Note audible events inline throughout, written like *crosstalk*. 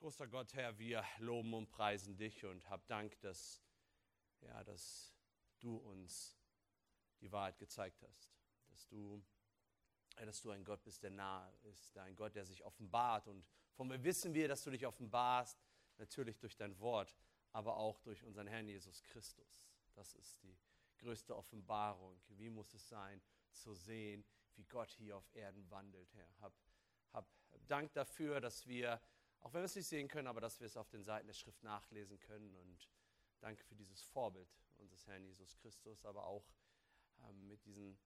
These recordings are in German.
Großer Gott, Herr, wir loben und preisen dich und hab Dank, dass, ja, dass du uns die Wahrheit gezeigt hast. Dass du, dass du ein Gott bist, der nahe ist, ein Gott, der sich offenbart. Und von mir wissen wir, dass du dich offenbarst, natürlich durch dein Wort, aber auch durch unseren Herrn Jesus Christus. Das ist die größte Offenbarung. Wie muss es sein, zu sehen, wie Gott hier auf Erden wandelt, Herr. Hab, hab Dank dafür, dass wir auch wenn wir es nicht sehen können, aber dass wir es auf den Seiten der Schrift nachlesen können. Und danke für dieses Vorbild unseres Herrn Jesus Christus, aber auch ähm, mit diesen,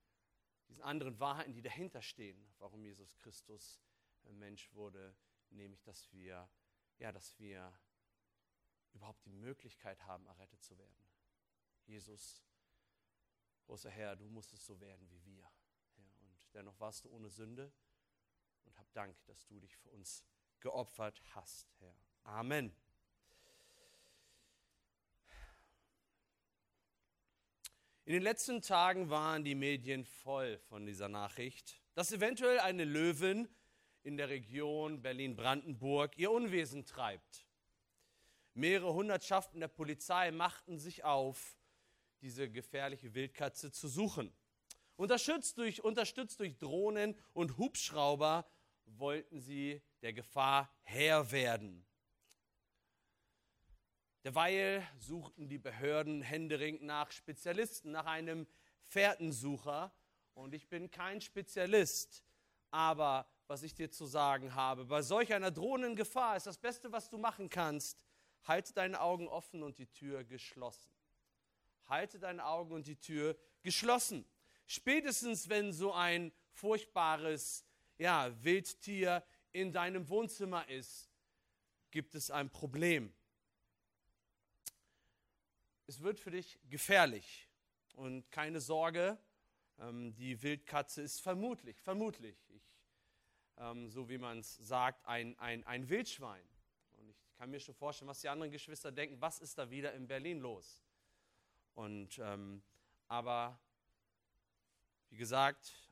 diesen anderen Wahrheiten, die dahinter stehen, warum Jesus Christus äh, Mensch wurde, nämlich dass wir, ja, dass wir überhaupt die Möglichkeit haben, errettet zu werden. Jesus, großer Herr, du musstest so werden wie wir. Ja, und dennoch warst du ohne Sünde und hab Dank, dass du dich für uns geopfert hast, Herr. Amen. In den letzten Tagen waren die Medien voll von dieser Nachricht, dass eventuell eine Löwin in der Region Berlin-Brandenburg ihr Unwesen treibt. Mehrere Hundertschaften der Polizei machten sich auf, diese gefährliche Wildkatze zu suchen. Unterstützt durch, unterstützt durch Drohnen und Hubschrauber wollten sie der Gefahr Herr werden. Derweil suchten die Behörden händeringend nach Spezialisten, nach einem Fährtensucher. Und ich bin kein Spezialist, aber was ich dir zu sagen habe, bei solch einer drohenden Gefahr ist das Beste, was du machen kannst, halte deine Augen offen und die Tür geschlossen. Halte deine Augen und die Tür geschlossen. Spätestens, wenn so ein furchtbares ja, Wildtier in deinem Wohnzimmer ist, gibt es ein Problem. Es wird für dich gefährlich. Und keine Sorge, ähm, die Wildkatze ist vermutlich, vermutlich, ich, ähm, so wie man es sagt, ein, ein, ein Wildschwein. Und ich kann mir schon vorstellen, was die anderen Geschwister denken, was ist da wieder in Berlin los? Und, ähm, aber wie gesagt,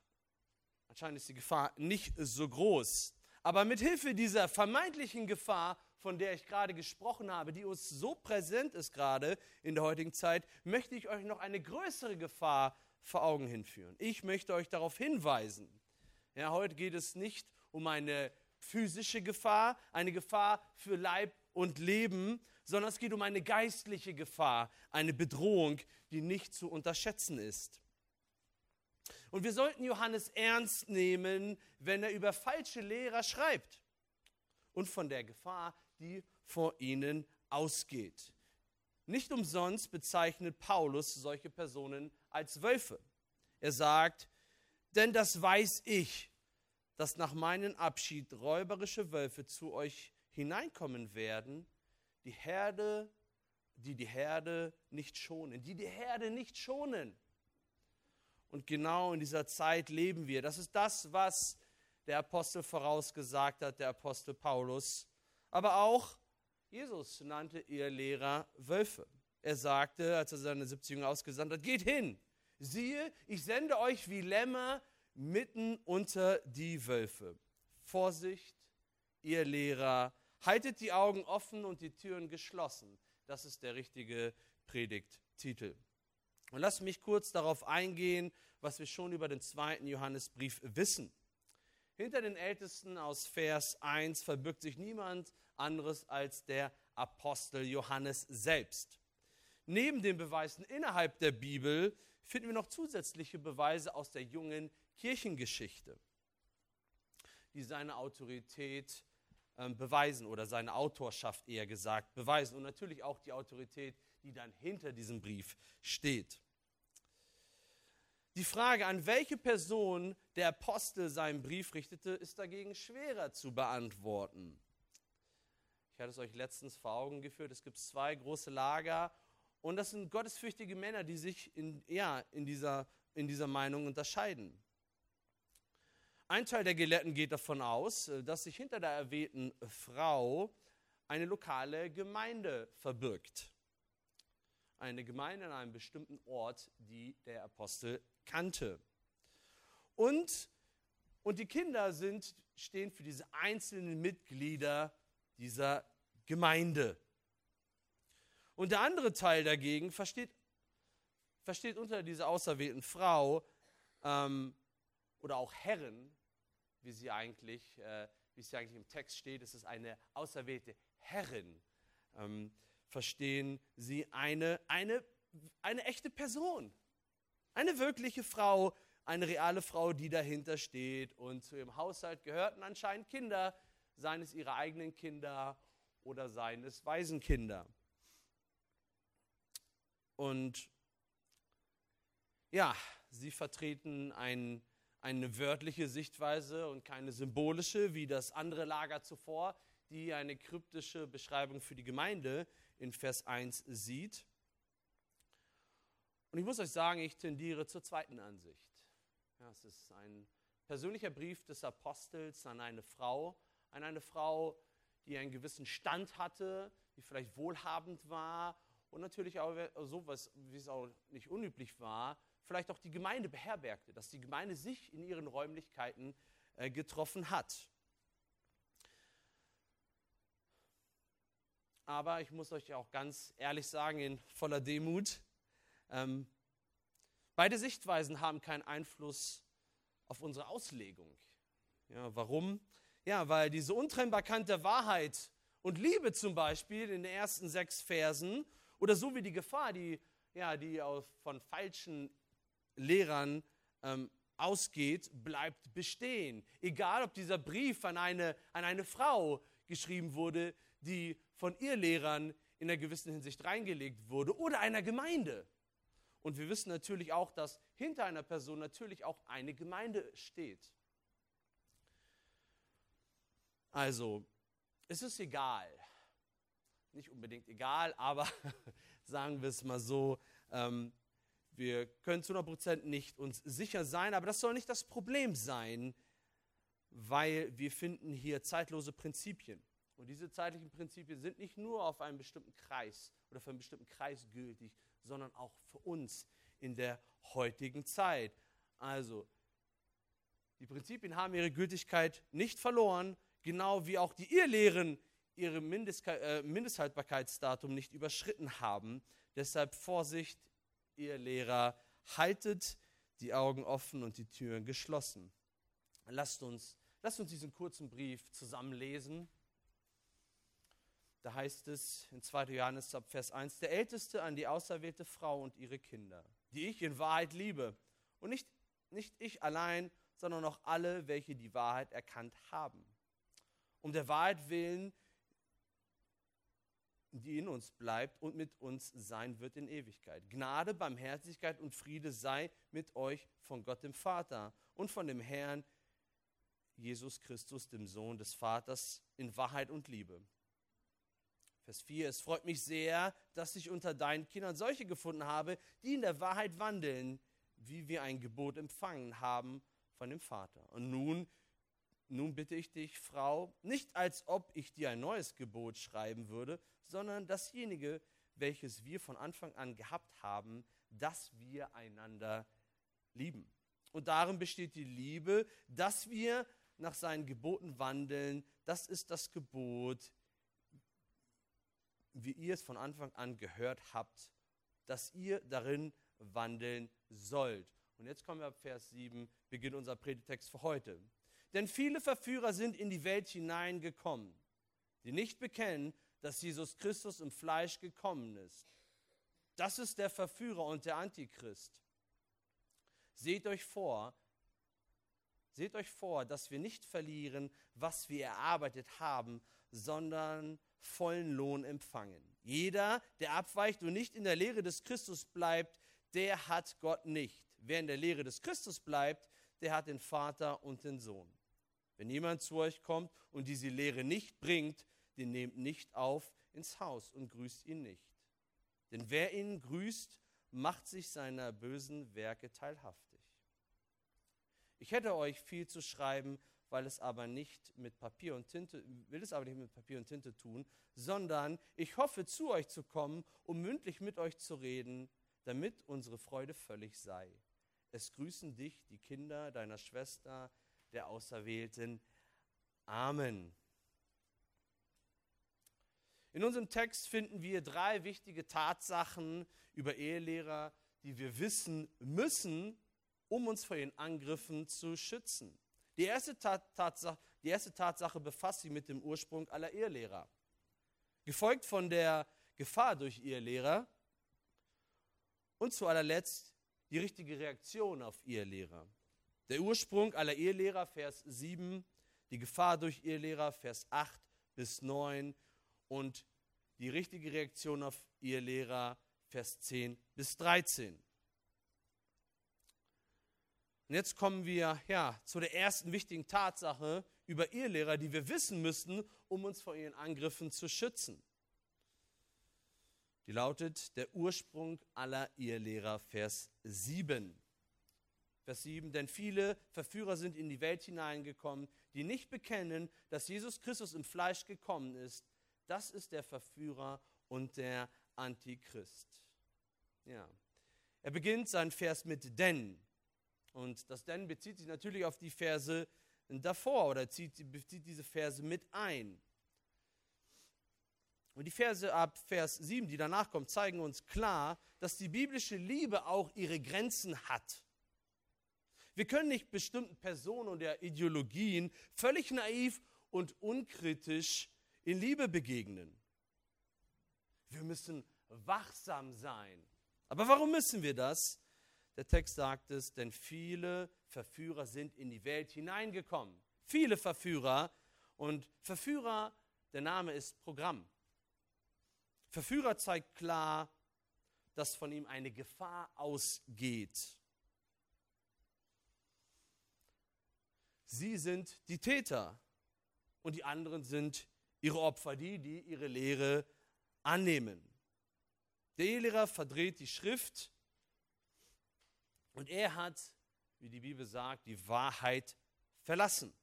Anscheinend ist die Gefahr nicht so groß. Aber mit Hilfe dieser vermeintlichen Gefahr, von der ich gerade gesprochen habe, die uns so präsent ist gerade in der heutigen Zeit, möchte ich euch noch eine größere Gefahr vor Augen hinführen. Ich möchte euch darauf hinweisen. Ja, heute geht es nicht um eine physische Gefahr, eine Gefahr für Leib und Leben, sondern es geht um eine geistliche Gefahr, eine Bedrohung, die nicht zu unterschätzen ist. Und wir sollten Johannes ernst nehmen, wenn er über falsche Lehrer schreibt und von der Gefahr, die vor ihnen ausgeht. Nicht umsonst bezeichnet Paulus solche Personen als Wölfe. Er sagt, denn das weiß ich, dass nach meinem Abschied räuberische Wölfe zu euch hineinkommen werden, die Herde, die die Herde nicht schonen, die die Herde nicht schonen. Und genau in dieser Zeit leben wir. Das ist das, was der Apostel vorausgesagt hat, der Apostel Paulus. Aber auch Jesus nannte ihr Lehrer Wölfe. Er sagte, als er seine 70 Jünger ausgesandt hat, geht hin, siehe, ich sende euch wie Lämmer mitten unter die Wölfe. Vorsicht, ihr Lehrer, haltet die Augen offen und die Türen geschlossen. Das ist der richtige Predigttitel. Und lasst mich kurz darauf eingehen, was wir schon über den zweiten Johannesbrief wissen. Hinter den Ältesten aus Vers 1 verbirgt sich niemand anderes als der Apostel Johannes selbst. Neben den Beweisen innerhalb der Bibel finden wir noch zusätzliche Beweise aus der jungen Kirchengeschichte, die seine Autorität äh, beweisen oder seine Autorschaft eher gesagt beweisen und natürlich auch die Autorität, die dann hinter diesem Brief steht. Die Frage, an welche Person der Apostel seinen Brief richtete, ist dagegen schwerer zu beantworten. Ich hatte es euch letztens vor Augen geführt. Es gibt zwei große Lager und das sind gottesfürchtige Männer, die sich in, ja, in, dieser, in dieser Meinung unterscheiden. Ein Teil der Gelehrten geht davon aus, dass sich hinter der erwähnten Frau eine lokale Gemeinde verbirgt. Eine Gemeinde an einem bestimmten Ort, die der Apostel kannte. Und, und die Kinder sind, stehen für diese einzelnen Mitglieder dieser Gemeinde. Und der andere Teil dagegen versteht, versteht unter dieser auserwählten Frau ähm, oder auch Herren, wie sie eigentlich, äh, wie es eigentlich im Text steht, es ist eine auserwählte Herrin, ähm, verstehen sie eine, eine, eine echte Person, eine wirkliche Frau, eine reale Frau, die dahinter steht und zu ihrem Haushalt gehörten anscheinend Kinder, seien es ihre eigenen Kinder oder seien es Waisenkinder. Und ja, sie vertreten ein, eine wörtliche Sichtweise und keine symbolische, wie das andere Lager zuvor, die eine kryptische Beschreibung für die Gemeinde in Vers 1 sieht. Und ich muss euch sagen, ich tendiere zur zweiten Ansicht. Ja, es ist ein persönlicher Brief des Apostels an eine Frau, an eine Frau, die einen gewissen Stand hatte, die vielleicht wohlhabend war und natürlich auch so, was, wie es auch nicht unüblich war, vielleicht auch die Gemeinde beherbergte, dass die Gemeinde sich in ihren Räumlichkeiten äh, getroffen hat. Aber ich muss euch auch ganz ehrlich sagen, in voller Demut, ähm, beide Sichtweisen haben keinen Einfluss auf unsere Auslegung. Ja, warum? Ja, weil diese Untrennbarkeit der Wahrheit und Liebe zum Beispiel in den ersten sechs Versen oder so wie die Gefahr, die, ja, die von falschen Lehrern ähm, ausgeht, bleibt bestehen. Egal, ob dieser Brief an eine, an eine Frau geschrieben wurde, die von ihr Lehrern in einer gewissen Hinsicht reingelegt wurde oder einer Gemeinde. Und wir wissen natürlich auch, dass hinter einer Person natürlich auch eine Gemeinde steht. Also, es ist egal. Nicht unbedingt egal, aber *laughs* sagen wir es mal so, ähm, wir können zu 100% nicht uns sicher sein, aber das soll nicht das Problem sein, weil wir finden hier zeitlose Prinzipien. Und diese zeitlichen Prinzipien sind nicht nur auf einen bestimmten Kreis oder für einen bestimmten Kreis gültig, sondern auch für uns in der heutigen Zeit. Also, die Prinzipien haben ihre Gültigkeit nicht verloren, genau wie auch die Irrlehren ihre äh, Mindesthaltbarkeitsdatum nicht überschritten haben. Deshalb Vorsicht, ihr Lehrer, haltet die Augen offen und die Türen geschlossen. Lasst uns, lasst uns diesen kurzen Brief zusammenlesen. Da heißt es in 2. Johannes ab Vers 1, der Älteste an die auserwählte Frau und ihre Kinder, die ich in Wahrheit liebe. Und nicht, nicht ich allein, sondern auch alle, welche die Wahrheit erkannt haben. Um der Wahrheit willen, die in uns bleibt und mit uns sein wird in Ewigkeit. Gnade, Barmherzigkeit und Friede sei mit euch von Gott dem Vater und von dem Herrn Jesus Christus, dem Sohn des Vaters, in Wahrheit und Liebe Vers 4, es freut mich sehr, dass ich unter deinen Kindern solche gefunden habe, die in der Wahrheit wandeln, wie wir ein Gebot empfangen haben von dem Vater. Und nun, nun bitte ich dich, Frau, nicht als ob ich dir ein neues Gebot schreiben würde, sondern dasjenige, welches wir von Anfang an gehabt haben, dass wir einander lieben. Und darin besteht die Liebe, dass wir nach seinen Geboten wandeln. Das ist das Gebot, wie ihr es von Anfang an gehört habt, dass ihr darin wandeln sollt. Und jetzt kommen wir ab Vers 7, beginnt unser Predigtext für heute. Denn viele Verführer sind in die Welt hineingekommen, die nicht bekennen, dass Jesus Christus im Fleisch gekommen ist. Das ist der Verführer und der Antichrist. Seht euch vor, seht euch vor, dass wir nicht verlieren, was wir erarbeitet haben, sondern vollen Lohn empfangen. Jeder, der abweicht und nicht in der Lehre des Christus bleibt, der hat Gott nicht. Wer in der Lehre des Christus bleibt, der hat den Vater und den Sohn. Wenn jemand zu euch kommt und diese Lehre nicht bringt, den nehmt nicht auf ins Haus und grüßt ihn nicht. Denn wer ihn grüßt, macht sich seiner bösen Werke teilhaftig. Ich hätte euch viel zu schreiben, weil es aber nicht mit Papier und Tinte, will es aber nicht mit Papier und Tinte tun, sondern ich hoffe, zu euch zu kommen, um mündlich mit euch zu reden, damit unsere Freude völlig sei. Es grüßen dich die Kinder deiner Schwester, der Auserwählten. Amen. In unserem Text finden wir drei wichtige Tatsachen über Ehelehrer, die wir wissen müssen, um uns vor ihren Angriffen zu schützen. Die erste, Tatsache, die erste Tatsache befasst sich mit dem Ursprung aller Ehelehrer. Gefolgt von der Gefahr durch Ehelehrer und zu allerletzt die richtige Reaktion auf Ehelehrer. Der Ursprung aller Ehelehrer, Vers 7, die Gefahr durch Ehelehrer, Vers 8 bis 9 und die richtige Reaktion auf Ehelehrer, Vers 10 bis 13. Und jetzt kommen wir ja, zu der ersten wichtigen Tatsache über Ehelehrer, die wir wissen müssen, um uns vor ihren Angriffen zu schützen. Die lautet der Ursprung aller Ehelehrer, Vers 7. Vers 7, denn viele Verführer sind in die Welt hineingekommen, die nicht bekennen, dass Jesus Christus im Fleisch gekommen ist. Das ist der Verführer und der Antichrist. Ja. Er beginnt seinen Vers mit denn. Und das denn bezieht sich natürlich auf die Verse davor oder zieht, bezieht diese Verse mit ein. Und die Verse ab Vers 7, die danach kommen, zeigen uns klar, dass die biblische Liebe auch ihre Grenzen hat. Wir können nicht bestimmten Personen oder Ideologien völlig naiv und unkritisch in Liebe begegnen. Wir müssen wachsam sein. Aber warum müssen wir das? Der Text sagt es, denn viele Verführer sind in die Welt hineingekommen. Viele Verführer. Und Verführer, der Name ist Programm. Verführer zeigt klar, dass von ihm eine Gefahr ausgeht. Sie sind die Täter und die anderen sind ihre Opfer, die, die ihre Lehre annehmen. Der Ehelehrer verdreht die Schrift und er hat, wie die Bibel sagt, die Wahrheit verlassen.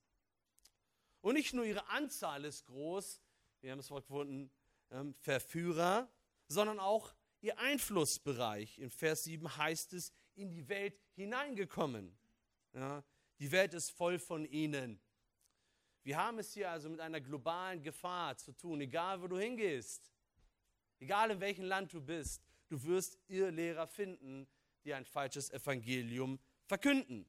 Und nicht nur ihre Anzahl ist groß, wir haben Wort gefunden, ähm, Verführer, sondern auch ihr Einflussbereich. In Vers 7 heißt es, in die Welt hineingekommen. Ja, die Welt ist voll von ihnen. Wir haben es hier also mit einer globalen Gefahr zu tun, egal wo du hingehst, egal in welchem Land du bist, du wirst Irrlehrer finden, die ein falsches Evangelium verkünden.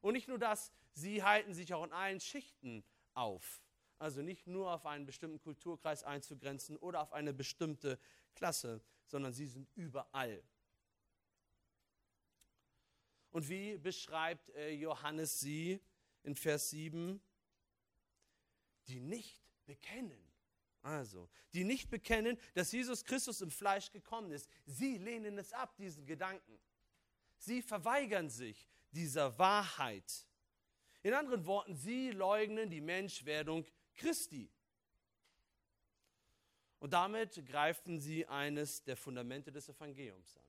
Und nicht nur das, sie halten sich auch in allen Schichten auf. Also nicht nur auf einen bestimmten Kulturkreis einzugrenzen oder auf eine bestimmte Klasse, sondern sie sind überall. Und wie beschreibt äh, Johannes sie in Vers 7? Die nicht bekennen. Also, die nicht bekennen, dass Jesus Christus im Fleisch gekommen ist. Sie lehnen es ab, diesen Gedanken. Sie verweigern sich dieser Wahrheit. In anderen Worten, sie leugnen die Menschwerdung Christi. Und damit greifen sie eines der Fundamente des Evangeliums an.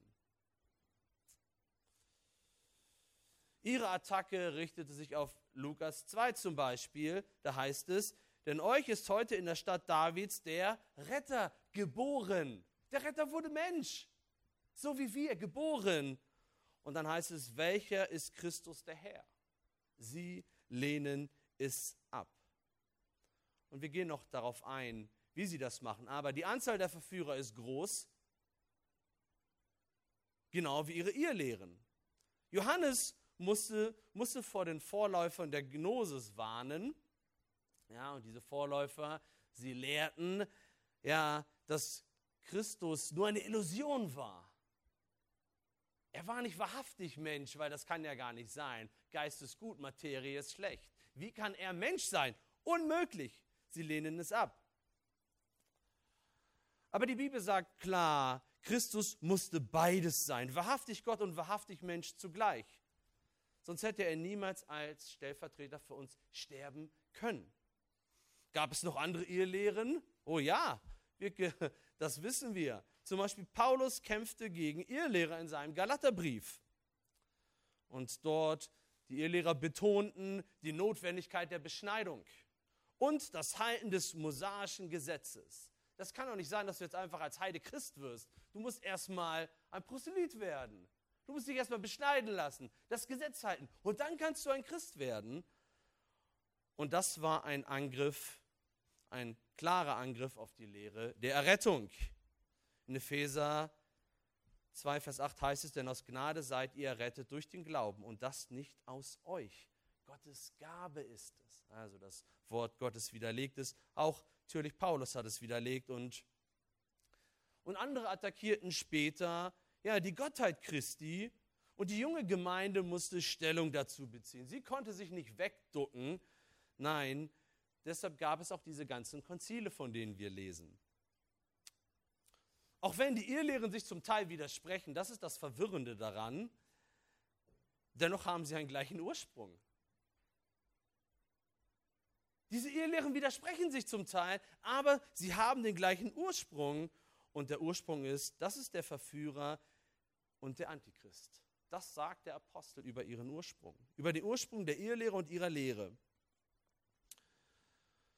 Ihre Attacke richtete sich auf Lukas 2 zum Beispiel. Da heißt es, denn euch ist heute in der Stadt Davids der Retter geboren. Der Retter wurde Mensch, so wie wir, geboren. Und dann heißt es, welcher ist Christus der Herr? Sie lehnen es ab. Und wir gehen noch darauf ein, wie sie das machen. Aber die Anzahl der Verführer ist groß, genau wie ihre Irrlehren. Johannes musste, musste vor den Vorläufern der Gnosis warnen. Ja, und diese Vorläufer, sie lehrten, ja, dass Christus nur eine Illusion war. Er war nicht wahrhaftig Mensch, weil das kann ja gar nicht sein. Geist ist gut, Materie ist schlecht. Wie kann er Mensch sein? Unmöglich. Sie lehnen es ab. Aber die Bibel sagt klar, Christus musste beides sein, wahrhaftig Gott und wahrhaftig Mensch zugleich. Sonst hätte er niemals als Stellvertreter für uns sterben können. Gab es noch andere Irrlehren? Oh ja, wir, *laughs* das wissen wir. Zum Beispiel Paulus kämpfte gegen Irrlehrer in seinem Galaterbrief. Und dort die Irrlehrer betonten die Notwendigkeit der Beschneidung und das Halten des mosaischen Gesetzes. Das kann doch nicht sein, dass du jetzt einfach als Heide Christ wirst. Du musst erstmal ein Proselyt werden. Du musst dich erstmal beschneiden lassen, das Gesetz halten und dann kannst du ein Christ werden. Und das war ein Angriff ein klarer Angriff auf die Lehre der Errettung. In Epheser 2, Vers 8 heißt es, denn aus Gnade seid ihr errettet durch den Glauben und das nicht aus euch. Gottes Gabe ist es. Also das Wort Gottes widerlegt es. Auch natürlich Paulus hat es widerlegt und, und andere attackierten später ja, die Gottheit Christi und die junge Gemeinde musste Stellung dazu beziehen. Sie konnte sich nicht wegducken. Nein, deshalb gab es auch diese ganzen Konzile, von denen wir lesen. Auch wenn die Irrlehren sich zum Teil widersprechen, das ist das Verwirrende daran, dennoch haben sie einen gleichen Ursprung. Diese Irrlehren widersprechen sich zum Teil, aber sie haben den gleichen Ursprung. Und der Ursprung ist, das ist der Verführer und der Antichrist. Das sagt der Apostel über ihren Ursprung, über den Ursprung der Irrlehre und ihrer Lehre.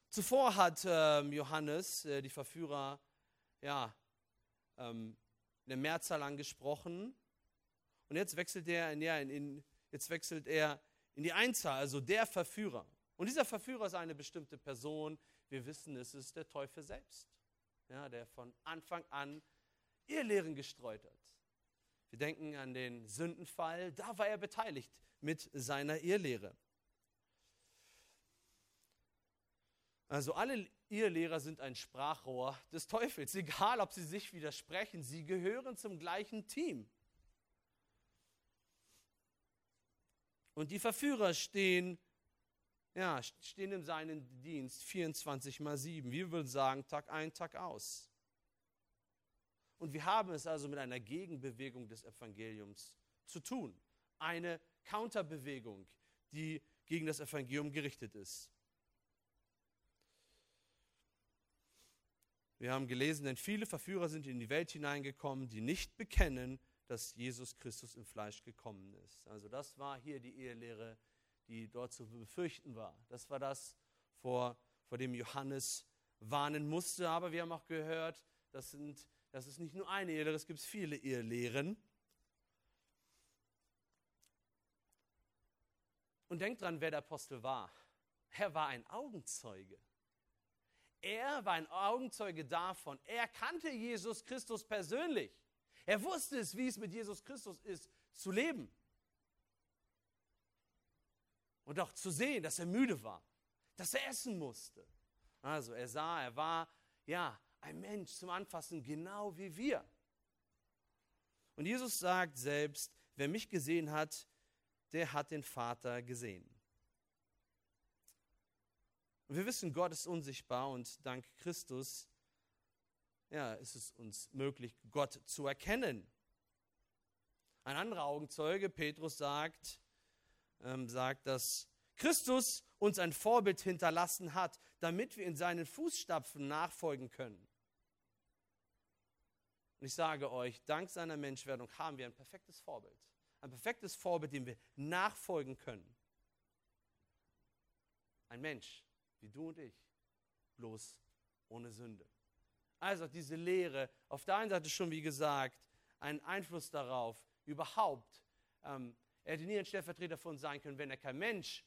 Zuvor hat äh, Johannes äh, die Verführer ja, ähm, in der Mehrzahl angesprochen. Und jetzt wechselt er in, ja, in, in, jetzt wechselt er in die Einzahl, also der Verführer. Und dieser Verführer ist eine bestimmte Person. Wir wissen, es ist der Teufel selbst, ja, der von Anfang an Irrlehren gestreut hat. Wir denken an den Sündenfall, da war er beteiligt mit seiner Irrlehre. Also alle Irrlehrer sind ein Sprachrohr des Teufels, egal ob sie sich widersprechen, sie gehören zum gleichen Team. Und die Verführer stehen ja, stehen in seinem Dienst 24 mal 7. Wir würden sagen, Tag ein, Tag aus. Und wir haben es also mit einer Gegenbewegung des Evangeliums zu tun. Eine Counterbewegung, die gegen das Evangelium gerichtet ist. Wir haben gelesen, denn viele Verführer sind in die Welt hineingekommen, die nicht bekennen, dass Jesus Christus im Fleisch gekommen ist. Also das war hier die Ehelehre die dort zu befürchten war. Das war das, vor, vor dem Johannes warnen musste. Aber wir haben auch gehört, das, sind, das ist nicht nur eine Ehelehre, es gibt viele Ehelehren. Und denkt dran, wer der Apostel war. Er war ein Augenzeuge. Er war ein Augenzeuge davon. Er kannte Jesus Christus persönlich. Er wusste es, wie es mit Jesus Christus ist, zu leben. Und auch zu sehen, dass er müde war, dass er essen musste. Also er sah, er war ja ein Mensch zum Anfassen, genau wie wir. Und Jesus sagt selbst, wer mich gesehen hat, der hat den Vater gesehen. Und wir wissen, Gott ist unsichtbar und dank Christus ja, ist es uns möglich, Gott zu erkennen. Ein anderer Augenzeuge, Petrus, sagt, ähm, sagt, dass Christus uns ein Vorbild hinterlassen hat, damit wir in seinen Fußstapfen nachfolgen können. Und ich sage euch, dank seiner Menschwerdung haben wir ein perfektes Vorbild. Ein perfektes Vorbild, dem wir nachfolgen können. Ein Mensch, wie du und ich, bloß ohne Sünde. Also diese Lehre, auf der einen Seite schon wie gesagt, einen Einfluss darauf, überhaupt ähm, er hätte nie ein Stellvertreter von uns sein können, wenn er kein Mensch,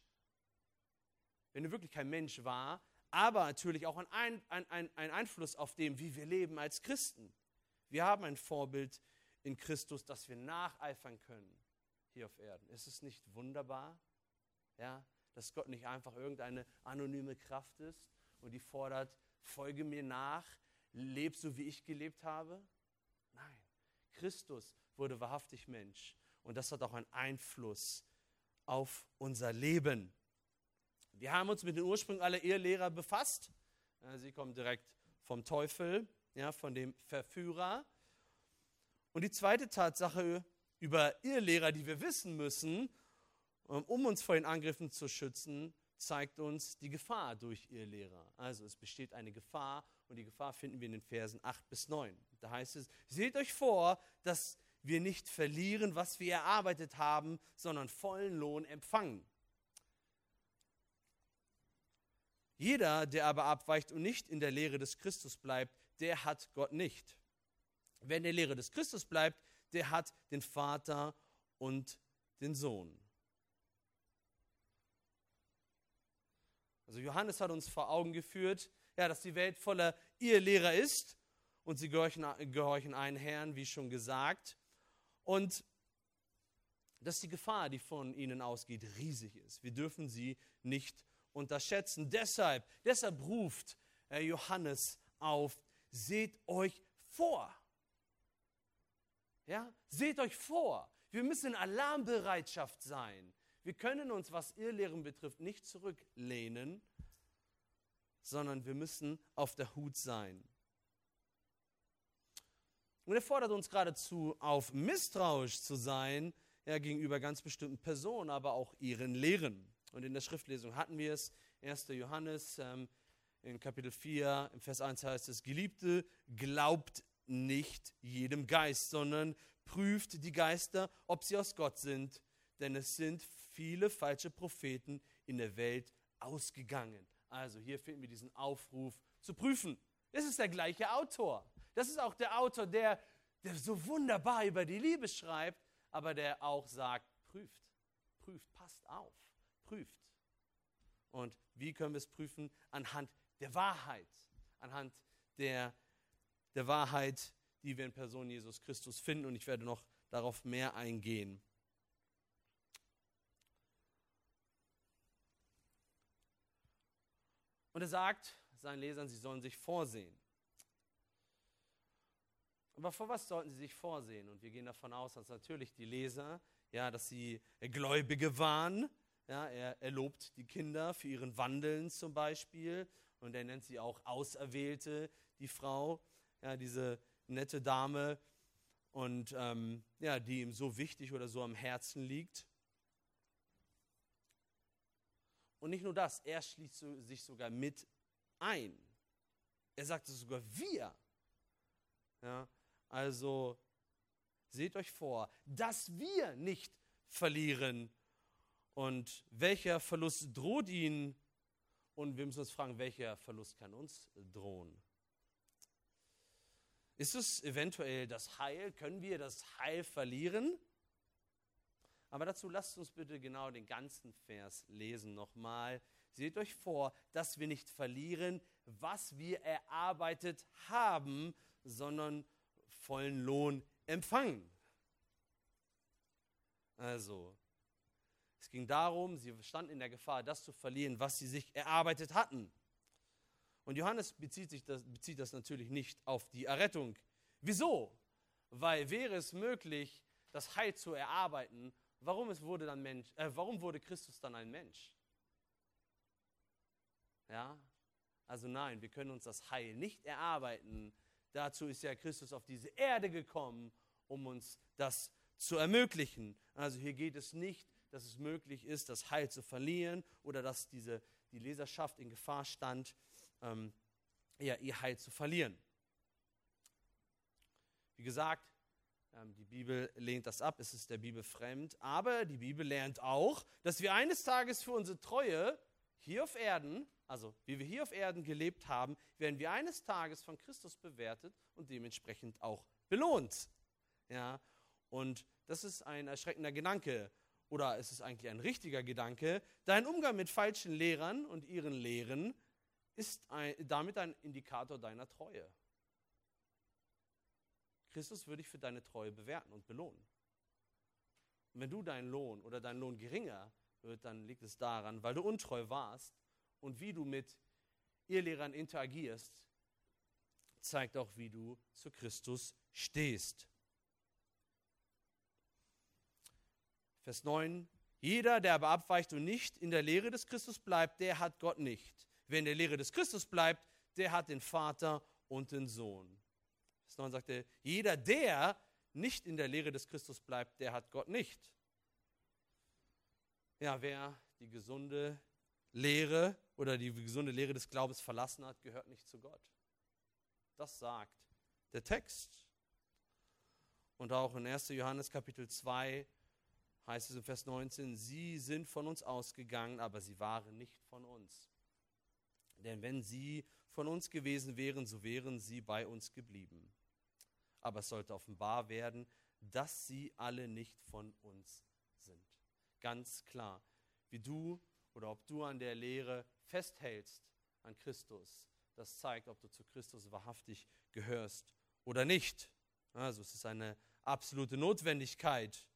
wenn er wirklich kein Mensch war, aber natürlich auch ein, ein, ein, ein Einfluss auf dem, wie wir leben als Christen. Wir haben ein Vorbild in Christus, das wir nacheifern können hier auf Erden. Ist es nicht wunderbar, ja, dass Gott nicht einfach irgendeine anonyme Kraft ist und die fordert, folge mir nach, leb so, wie ich gelebt habe? Nein, Christus wurde wahrhaftig Mensch und das hat auch einen Einfluss auf unser Leben. Wir haben uns mit den Ursprüngen aller Ehelehrer befasst. Sie kommen direkt vom Teufel, ja, von dem Verführer. Und die zweite Tatsache über Irrlehrer, die wir wissen müssen, um uns vor den Angriffen zu schützen, zeigt uns die Gefahr durch Irrlehrer. Also es besteht eine Gefahr und die Gefahr finden wir in den Versen 8 bis 9. Da heißt es, seht euch vor, dass wir nicht verlieren, was wir erarbeitet haben, sondern vollen Lohn empfangen. Jeder, der aber abweicht und nicht in der Lehre des Christus bleibt, der hat Gott nicht. Wer in der Lehre des Christus bleibt, der hat den Vater und den Sohn. Also Johannes hat uns vor Augen geführt, ja, dass die Welt voller Irrlehrer ist und sie gehorchen, gehorchen einen Herrn, wie schon gesagt. Und dass die Gefahr, die von ihnen ausgeht, riesig ist. Wir dürfen sie nicht unterschätzen. Deshalb, deshalb ruft Johannes auf, seht euch vor. Ja, seht euch vor. Wir müssen in Alarmbereitschaft sein. Wir können uns, was Irrlehren betrifft, nicht zurücklehnen, sondern wir müssen auf der Hut sein. Und er fordert uns geradezu auf, misstrauisch zu sein ja, gegenüber ganz bestimmten Personen, aber auch ihren Lehren. Und in der Schriftlesung hatten wir es, 1. Johannes ähm, in Kapitel 4, im Vers 1 heißt es, Geliebte, glaubt nicht jedem Geist, sondern prüft die Geister, ob sie aus Gott sind, denn es sind viele falsche Propheten in der Welt ausgegangen. Also hier finden wir diesen Aufruf zu prüfen. Das ist der gleiche Autor. Das ist auch der Autor, der, der so wunderbar über die Liebe schreibt, aber der auch sagt, prüft, prüft, passt auf, prüft. Und wie können wir es prüfen? Anhand der Wahrheit, anhand der, der Wahrheit, die wir in Person Jesus Christus finden. Und ich werde noch darauf mehr eingehen. Und er sagt seinen Lesern, sie sollen sich vorsehen. Aber vor was sollten sie sich vorsehen? Und wir gehen davon aus, dass natürlich die Leser, ja, dass sie Gläubige waren. Ja, er, er lobt die Kinder für ihren Wandeln zum Beispiel. Und er nennt sie auch Auserwählte, die Frau, ja, diese nette Dame, und ähm, ja, die ihm so wichtig oder so am Herzen liegt. Und nicht nur das, er schließt sich sogar mit ein. Er sagt es sogar wir. Ja, also seht euch vor, dass wir nicht verlieren. Und welcher Verlust droht ihnen? Und wir müssen uns fragen, welcher Verlust kann uns drohen? Ist es eventuell das Heil? Können wir das Heil verlieren? Aber dazu lasst uns bitte genau den ganzen Vers lesen nochmal. Seht euch vor, dass wir nicht verlieren, was wir erarbeitet haben, sondern vollen Lohn empfangen. Also, es ging darum, sie standen in der Gefahr, das zu verlieren, was sie sich erarbeitet hatten. Und Johannes bezieht, sich das, bezieht das natürlich nicht auf die Errettung. Wieso? Weil wäre es möglich, das Heil zu erarbeiten, warum, es wurde, dann Mensch, äh, warum wurde Christus dann ein Mensch? Ja? Also nein, wir können uns das Heil nicht erarbeiten. Dazu ist ja Christus auf diese Erde gekommen, um uns das zu ermöglichen. Also hier geht es nicht, dass es möglich ist, das Heil zu verlieren oder dass diese, die Leserschaft in Gefahr stand, ähm, ja, ihr Heil zu verlieren. Wie gesagt, die Bibel lehnt das ab, es ist der Bibel fremd, aber die Bibel lernt auch, dass wir eines Tages für unsere Treue hier auf Erden, also wie wir hier auf Erden gelebt haben, werden wir eines Tages von Christus bewertet und dementsprechend auch belohnt. Ja, und das ist ein erschreckender Gedanke. Oder es ist eigentlich ein richtiger Gedanke. Dein Umgang mit falschen Lehrern und ihren Lehren ist ein, damit ein Indikator deiner Treue. Christus würde dich für deine Treue bewerten und belohnen. Und wenn du deinen Lohn oder dein Lohn geringer wird, dann liegt es daran, weil du untreu warst und wie du mit Irrlehrern interagierst, zeigt auch, wie du zu Christus stehst. Vers 9. Jeder, der aber abweicht und nicht in der Lehre des Christus bleibt, der hat Gott nicht. Wer in der Lehre des Christus bleibt, der hat den Vater und den Sohn. Vers 9 sagt er, jeder, der nicht in der Lehre des Christus bleibt, der hat Gott nicht. Ja, wer die gesunde Lehre oder die gesunde Lehre des Glaubens verlassen hat, gehört nicht zu Gott. Das sagt der Text. Und auch in 1. Johannes Kapitel 2 heißt es in Vers 19, sie sind von uns ausgegangen, aber sie waren nicht von uns. Denn wenn sie von uns gewesen wären, so wären sie bei uns geblieben. Aber es sollte offenbar werden, dass sie alle nicht von uns sind. Ganz klar, wie du oder ob du an der Lehre festhältst, an Christus, das zeigt, ob du zu Christus wahrhaftig gehörst oder nicht. Also es ist eine absolute Notwendigkeit.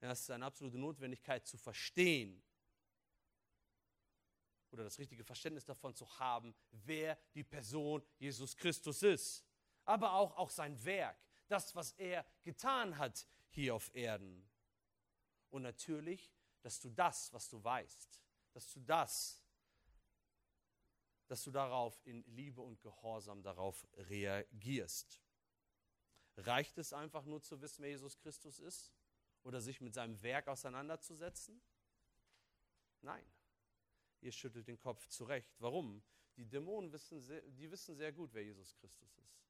Ja, es ist eine absolute Notwendigkeit zu verstehen oder das richtige Verständnis davon zu haben, wer die Person Jesus Christus ist. Aber auch, auch sein Werk, das, was er getan hat hier auf Erden. Und natürlich, dass du das, was du weißt, dass du das, dass du darauf in Liebe und Gehorsam darauf reagierst. Reicht es einfach nur zu wissen, wer Jesus Christus ist? Oder sich mit seinem Werk auseinanderzusetzen? Nein. Ihr schüttelt den Kopf zurecht. Warum? Die Dämonen wissen sehr, die wissen sehr gut, wer Jesus Christus ist.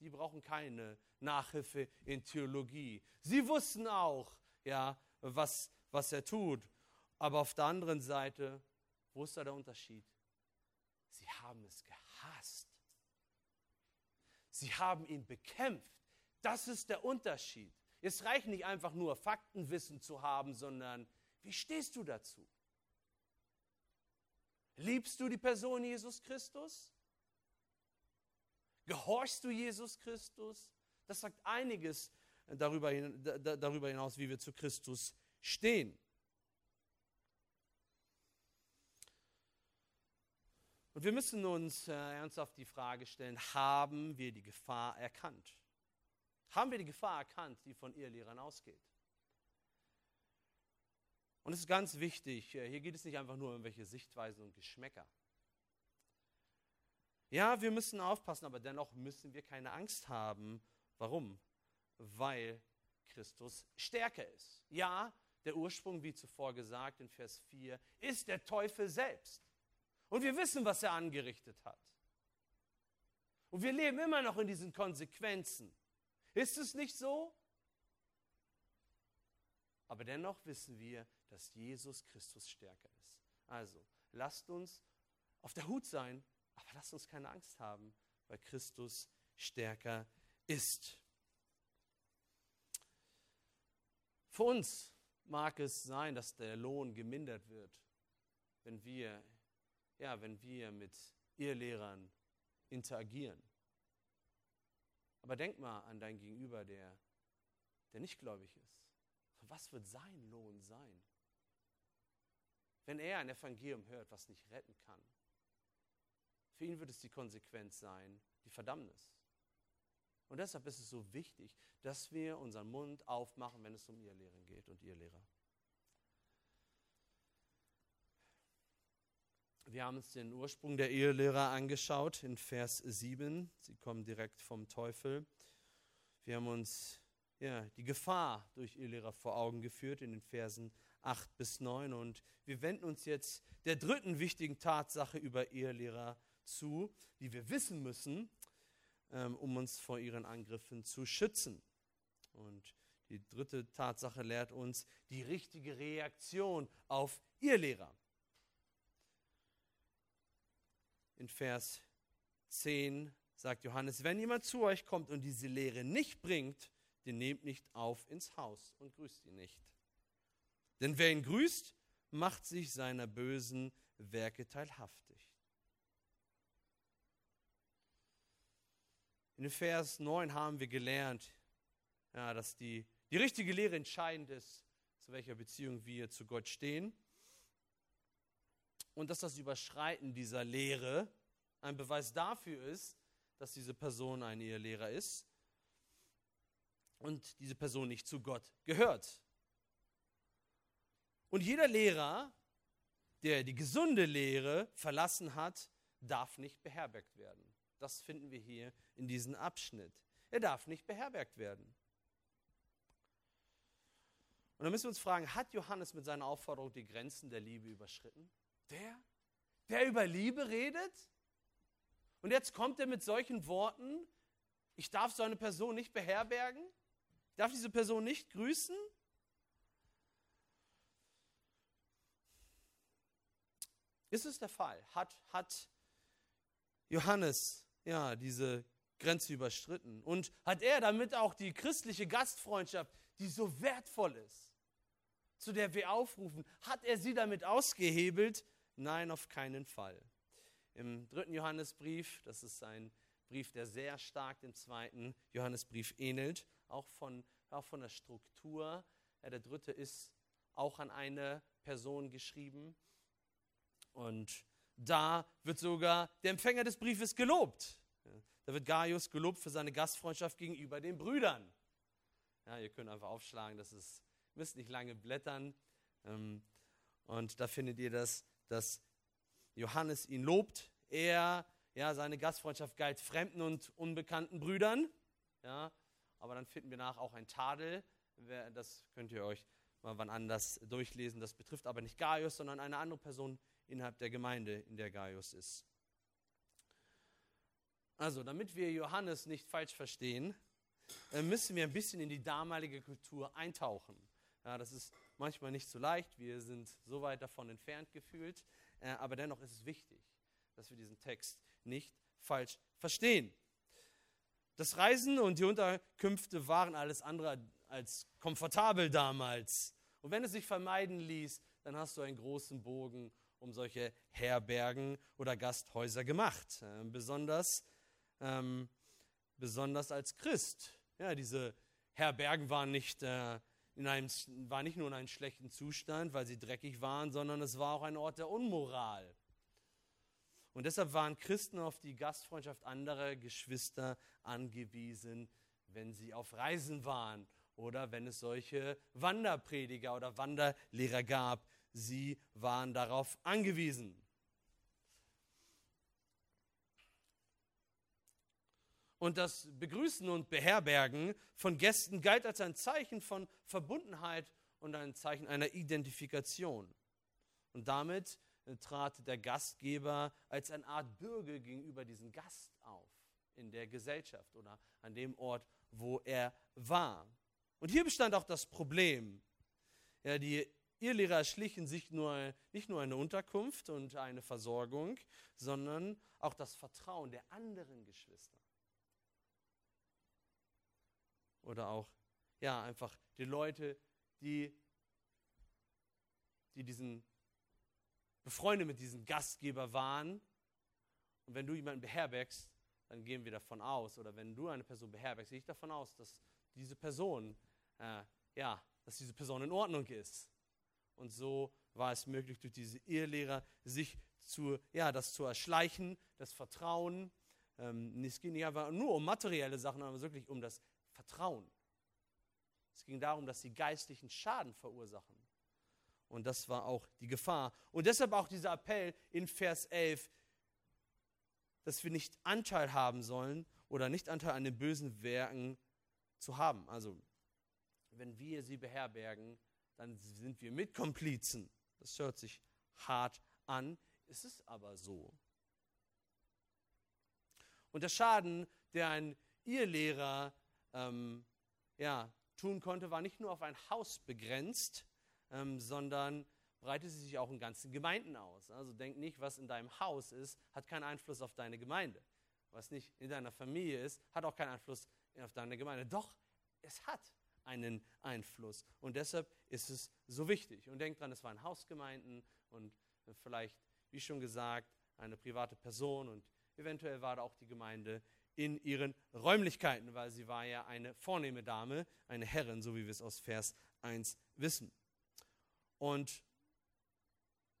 Die brauchen keine Nachhilfe in Theologie. Sie wussten auch, ja, was, was er tut. Aber auf der anderen Seite, wo ist da der Unterschied? Sie haben es gehasst. Sie haben ihn bekämpft. Das ist der Unterschied. Es reicht nicht einfach nur Faktenwissen zu haben, sondern wie stehst du dazu? Liebst du die Person Jesus Christus? Gehorchst du Jesus Christus? Das sagt einiges darüber, hinaus, wie wir zu Christus stehen. Und wir müssen uns äh, ernsthaft die Frage stellen, haben wir die Gefahr erkannt? Haben wir die Gefahr erkannt, die von Irrlehrern ausgeht? Und es ist ganz wichtig, äh, hier geht es nicht einfach nur um irgendwelche Sichtweisen und Geschmäcker. Ja, wir müssen aufpassen, aber dennoch müssen wir keine Angst haben. Warum? Weil Christus stärker ist. Ja, der Ursprung, wie zuvor gesagt in Vers 4, ist der Teufel selbst. Und wir wissen, was er angerichtet hat. Und wir leben immer noch in diesen Konsequenzen. Ist es nicht so? Aber dennoch wissen wir, dass Jesus Christus stärker ist. Also, lasst uns auf der Hut sein, aber lasst uns keine Angst haben, weil Christus stärker ist. Für uns mag es sein, dass der Lohn gemindert wird, wenn wir ja, wenn wir mit Irrlehrern interagieren. Aber denk mal an dein Gegenüber, der, der nicht gläubig ist. Was wird sein Lohn sein? Wenn er ein Evangelium hört, was nicht retten kann. Für ihn wird es die Konsequenz sein, die Verdammnis. Und deshalb ist es so wichtig, dass wir unseren Mund aufmachen, wenn es um Irrlehren geht und Irrlehrer. Wir haben uns den Ursprung der Ehelehrer angeschaut in Vers 7. Sie kommen direkt vom Teufel. Wir haben uns ja, die Gefahr durch Ehelehrer vor Augen geführt in den Versen 8 bis 9. Und wir wenden uns jetzt der dritten wichtigen Tatsache über Ehelehrer zu, die wir wissen müssen, ähm, um uns vor ihren Angriffen zu schützen. Und die dritte Tatsache lehrt uns die richtige Reaktion auf Irrlehrer. in Vers 10 sagt Johannes, wenn jemand zu euch kommt und diese Lehre nicht bringt, den nehmt nicht auf ins Haus und grüßt ihn nicht. Denn wer ihn grüßt, macht sich seiner bösen Werke teilhaftig. In Vers 9 haben wir gelernt, ja, dass die, die richtige Lehre entscheidend ist, zu welcher Beziehung wir zu Gott stehen und dass das Überschreiten dieser Lehre ein Beweis dafür ist, dass diese Person ein Ehelehrer ist und diese Person nicht zu Gott gehört. Und jeder Lehrer, der die gesunde Lehre verlassen hat, darf nicht beherbergt werden. Das finden wir hier in diesem Abschnitt. Er darf nicht beherbergt werden. Und dann müssen wir uns fragen, hat Johannes mit seiner Aufforderung die Grenzen der Liebe überschritten? Der, der über Liebe redet? Und jetzt kommt er mit solchen Worten, ich darf so eine Person nicht beherbergen, ich darf diese Person nicht grüßen. Ist es der Fall? Hat, hat Johannes ja, diese Grenze überschritten? Und hat er damit auch die christliche Gastfreundschaft, die so wertvoll ist, zu der wir aufrufen, hat er sie damit ausgehebelt? Nein, auf keinen Fall. im dritten Johannesbrief. Das ist ein Brief, der sehr stark dem zweiten Johannesbrief ähnelt, auch von, auch von der Struktur. Ja, der dritte ist auch an eine Person geschrieben. Und da wird sogar der Empfänger des Briefes gelobt. Da wird Gaius gelobt für seine Gastfreundschaft gegenüber den Brüdern. Ja, ihr könnt einfach aufschlagen, das ist, müsst nicht lange blättern. Ähm, und da findet ihr das, dass Johannes ihn lobt. Er, ja, seine Gastfreundschaft galt fremden und unbekannten Brüdern. Ja, aber dann finden wir nach auch ein Tadel. Das könnt ihr euch mal wann anders durchlesen. Das betrifft aber nicht Gaius, sondern eine andere Person innerhalb der Gemeinde, in der Gaius ist. Also, damit wir Johannes nicht falsch verstehen, äh, müssen wir ein bisschen in die damalige Kultur eintauchen. Ja, das ist manchmal nicht so leicht, wir sind so weit davon entfernt gefühlt, äh, aber dennoch ist es wichtig, dass wir diesen Text nicht falsch verstehen. Das Reisen und die Unterkünfte waren alles andere als komfortabel damals. Und wenn es sich vermeiden ließ, dann hast du einen großen Bogen um solche Herbergen oder Gasthäuser gemacht. Äh, besonders ähm, besonders als Christ. Ja, diese Herbergen waren nicht, äh, in einem, waren nicht nur in einem schlechten Zustand, weil sie dreckig waren, sondern es war auch ein Ort der Unmoral. Und deshalb waren Christen auf die Gastfreundschaft anderer Geschwister angewiesen, wenn sie auf Reisen waren oder wenn es solche Wanderprediger oder Wanderlehrer gab. Sie waren darauf angewiesen. Und das Begrüßen und Beherbergen von Gästen galt als ein Zeichen von Verbundenheit und ein Zeichen einer Identifikation. Und damit äh, trat der Gastgeber als eine Art Bürger gegenüber diesem Gast auf in der Gesellschaft oder an dem Ort, wo er war. Und hier bestand auch das Problem. Ja, die Irrlehrer schlichen sich nur, nicht nur eine Unterkunft und eine Versorgung, sondern auch das Vertrauen der anderen Geschwister. Oder auch, ja, einfach die Leute, die, die diesen befreundet mit diesem Gastgeber waren. Und wenn du jemanden beherbergst, dann gehen wir davon aus, oder wenn du eine Person beherbergst, gehe ich davon aus, dass diese Person, äh, ja, dass diese Person in Ordnung ist. Und so war es möglich, durch diese Irrlehrer sich zu, ja, das zu erschleichen, das Vertrauen. Ähm, es ging nicht einfach nur um materielle Sachen, aber wirklich um das Vertrauen. Es ging darum, dass sie geistlichen Schaden verursachen. Und das war auch die Gefahr. Und deshalb auch dieser Appell in Vers 11, dass wir nicht Anteil haben sollen oder nicht Anteil an den bösen Werken zu haben. Also, wenn wir sie beherbergen, dann sind wir Mitkomplizen. Das hört sich hart an, es ist aber so. Und der Schaden, der ein Irrlehrer ähm, ja, tun konnte, war nicht nur auf ein Haus begrenzt, ähm, sondern breitete sich auch in ganzen Gemeinden aus. Also denk nicht, was in deinem Haus ist, hat keinen Einfluss auf deine Gemeinde. Was nicht in deiner Familie ist, hat auch keinen Einfluss auf deine Gemeinde. Doch, es hat einen Einfluss. Und deshalb ist es so wichtig. Und denk dran, es waren Hausgemeinden und vielleicht, wie schon gesagt, eine private Person und eventuell war da auch die Gemeinde in ihren Räumlichkeiten, weil sie war ja eine vornehme Dame, eine Herrin, so wie wir es aus Vers 1 wissen. Und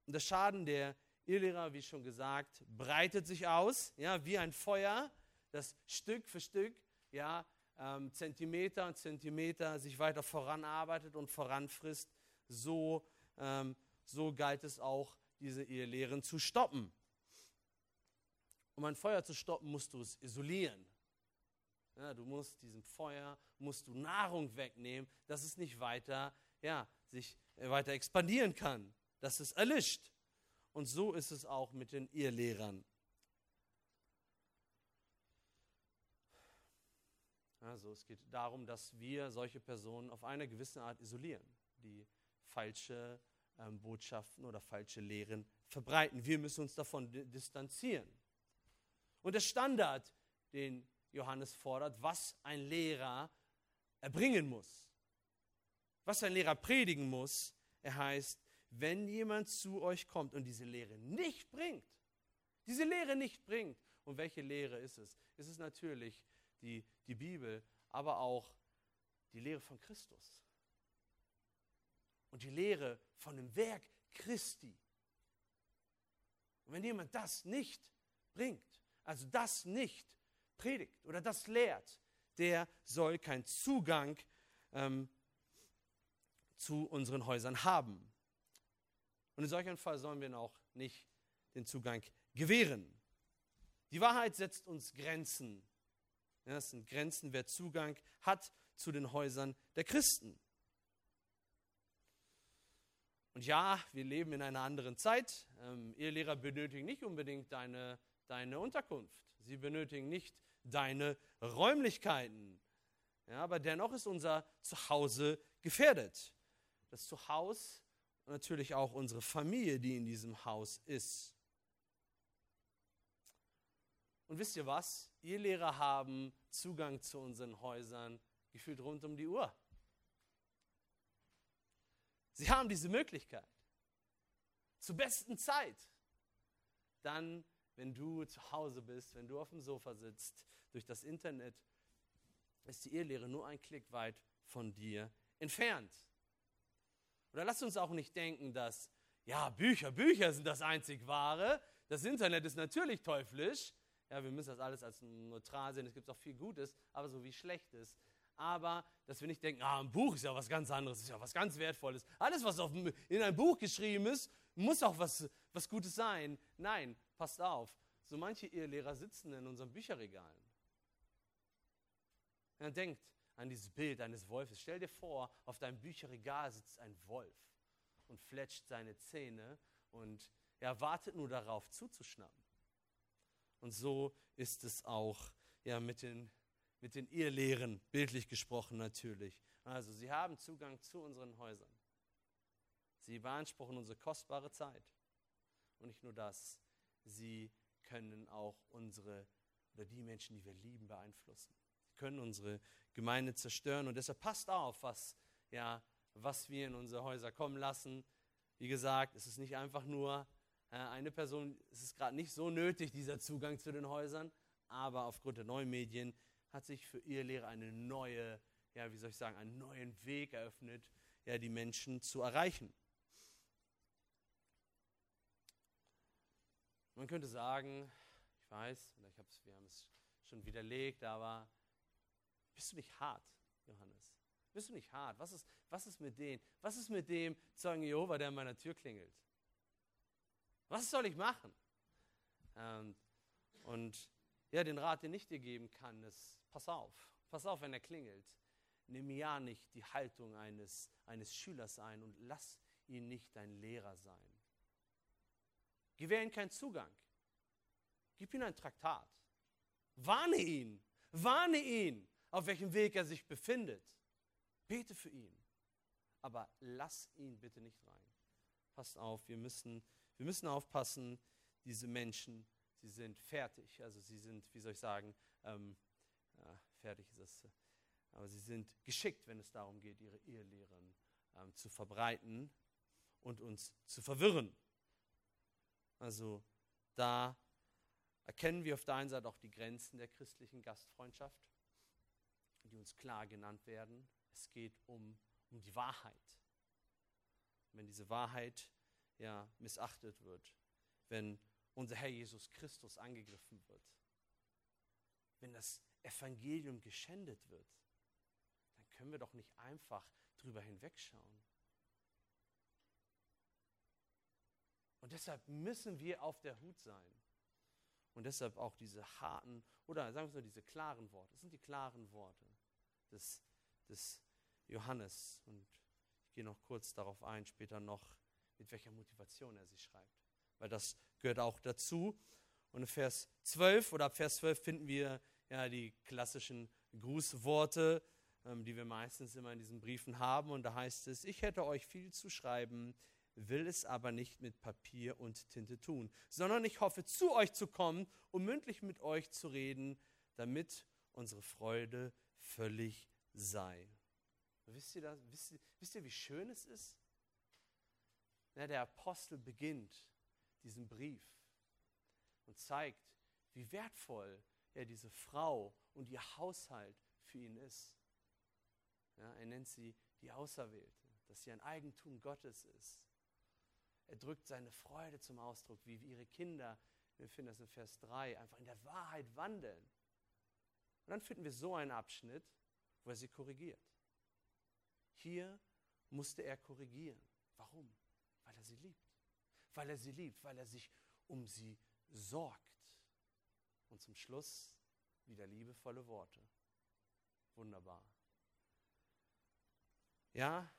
der Schaden der Irrlehrer, wie schon gesagt, breitet sich aus, ja, wie ein Feuer, das Stück für Stück, ja, ähm, Zentimeter und Zentimeter sich weiter voranarbeitet und voranfrisst. So, ähm, so galt es auch, diese Irrlehren zu stoppen. Um ein Feuer zu stoppen, musst du es isolieren. Ja, du musst diesem Feuer, musst du Nahrung wegnehmen, dass es nicht weiter, ja, sich äh, weiter expandieren kann, dass es erlischt. Und so ist es auch mit den Irrlehrern. Also es geht darum, dass wir solche Personen auf eine gewisse Art isolieren, die falsche ähm, Botschaften oder falsche Lehren verbreiten. Wir müssen uns davon distanzieren. Und der Standard, den Johannes fordert, was ein Lehrer erbringen muss, was ein Lehrer predigen muss, er heißt, wenn jemand zu euch kommt und diese Lehre nicht bringt, diese Lehre nicht bringt. Und welche Lehre ist es? Es ist natürlich die, die Bibel, aber auch die Lehre von Christus. Und die Lehre von dem Werk Christi. Und wenn jemand das nicht bringt, also das nicht predigt oder das lehrt, der soll keinen Zugang ähm, zu unseren Häusern haben. Und in solchem Fall sollen wir auch nicht den Zugang gewähren. Die Wahrheit setzt uns Grenzen. Ja, das sind Grenzen, wer Zugang hat zu den Häusern der Christen. Und ja, wir leben in einer anderen Zeit. Ähm, Lehrer benötigen nicht unbedingt deine, deine Unterkunft. Sie benötigen nicht deine Räumlichkeiten. Ja, aber dennoch ist unser Zuhause gefährdet. Das Zuhause und natürlich auch unsere Familie, die in diesem Haus ist. Und wisst ihr was? Ihr Lehrer haben Zugang zu unseren Häusern gefühlt rund um die Uhr. Sie haben diese Möglichkeit. Zur besten Zeit. Dann, wenn du zu Hause bist, wenn du auf dem Sofa sitzt, durch das Internet, ist die Ehelehre nur ein Klick weit von dir entfernt. Oder lass uns auch nicht denken, dass, ja, Bücher, Bücher sind das einzig Wahre. Das Internet ist natürlich teuflisch. Ja, wir müssen das alles als neutral sehen. Es gibt auch viel Gutes, aber so wie Schlechtes. Aber, dass wir nicht denken, ah, ein Buch ist ja was ganz anderes, ist ja was ganz Wertvolles. Alles, was auf, in ein Buch geschrieben ist, muss auch was, was Gutes sein. Nein, passt auf. So manche Irrlehrer sitzen in unseren Bücherregalen. Ja, denkt an dieses Bild eines Wolfes. Stell dir vor, auf deinem Bücherregal sitzt ein Wolf und fletscht seine Zähne und er wartet nur darauf zuzuschnappen. Und so ist es auch ja, mit, den, mit den Irrlehren, bildlich gesprochen natürlich. Also sie haben Zugang zu unseren Häusern. Sie beanspruchen unsere kostbare Zeit. Und nicht nur das, sie können auch unsere oder die Menschen, die wir lieben, beeinflussen. Sie können unsere Gemeinde zerstören. Und deshalb passt auf, was, ja, was wir in unsere Häuser kommen lassen. Wie gesagt, es ist nicht einfach nur äh, eine Person, es ist gerade nicht so nötig, dieser Zugang zu den Häusern, aber aufgrund der neuen Medien hat sich für ihr Lehre eine neue, ja, wie soll ich sagen, einen neuen Weg eröffnet, ja, die Menschen zu erreichen. Man könnte sagen, ich weiß, ich wir haben es schon widerlegt, aber bist du nicht hart, Johannes? Bist du nicht hart? Was ist, was ist mit dem? Was ist mit dem Zeugen Jehova, der an meiner Tür klingelt? Was soll ich machen? Ähm, und ja, den Rat, den ich dir geben kann, ist, pass auf. Pass auf, wenn er klingelt. Nimm ja nicht die Haltung eines, eines Schülers ein und lass ihn nicht dein Lehrer sein. Gewähr ihm keinen Zugang. Gib ihm ein Traktat. Warne ihn. Warne ihn, auf welchem Weg er sich befindet. Bete für ihn. Aber lass ihn bitte nicht rein. Passt auf, wir müssen wir müssen aufpassen, diese Menschen, sie sind fertig. Also sie sind, wie soll ich sagen, ähm, ja, fertig ist es, aber sie sind geschickt, wenn es darum geht, ihre Ehelehren ähm, zu verbreiten und uns zu verwirren. Also da erkennen wir auf der einen Seite auch die Grenzen der christlichen Gastfreundschaft, die uns klar genannt werden. Es geht um, um die Wahrheit. Wenn diese Wahrheit ja, missachtet wird, wenn unser Herr Jesus Christus angegriffen wird, wenn das Evangelium geschändet wird, dann können wir doch nicht einfach drüber hinwegschauen. Und deshalb müssen wir auf der Hut sein. Und deshalb auch diese harten oder sagen wir so diese klaren Worte. Das sind die klaren Worte des, des Johannes. Und ich gehe noch kurz darauf ein, später noch mit welcher Motivation er sie schreibt. Weil das gehört auch dazu. Und in Vers 12 oder ab Vers 12 finden wir ja die klassischen Grußworte, ähm, die wir meistens immer in diesen Briefen haben. Und da heißt es, ich hätte euch viel zu schreiben, will es aber nicht mit Papier und Tinte tun, sondern ich hoffe, zu euch zu kommen, um mündlich mit euch zu reden, damit unsere Freude völlig sei. Wisst ihr, das? Wisst, ihr, wisst ihr, wie schön es ist? Ja, der Apostel beginnt diesen Brief und zeigt, wie wertvoll er diese Frau und ihr Haushalt für ihn ist. Ja, er nennt sie die Auserwählte, dass sie ein Eigentum Gottes ist. Er drückt seine Freude zum Ausdruck, wie ihre Kinder, wir finden das in Vers 3, einfach in der Wahrheit wandeln. Und dann finden wir so einen Abschnitt, wo er sie korrigiert. Hier musste er korrigieren. Warum? Weil er sie liebt. Weil er sie liebt, weil er sich um sie sorgt. Und zum Schluss wieder liebevolle Worte. Wunderbar. Ja,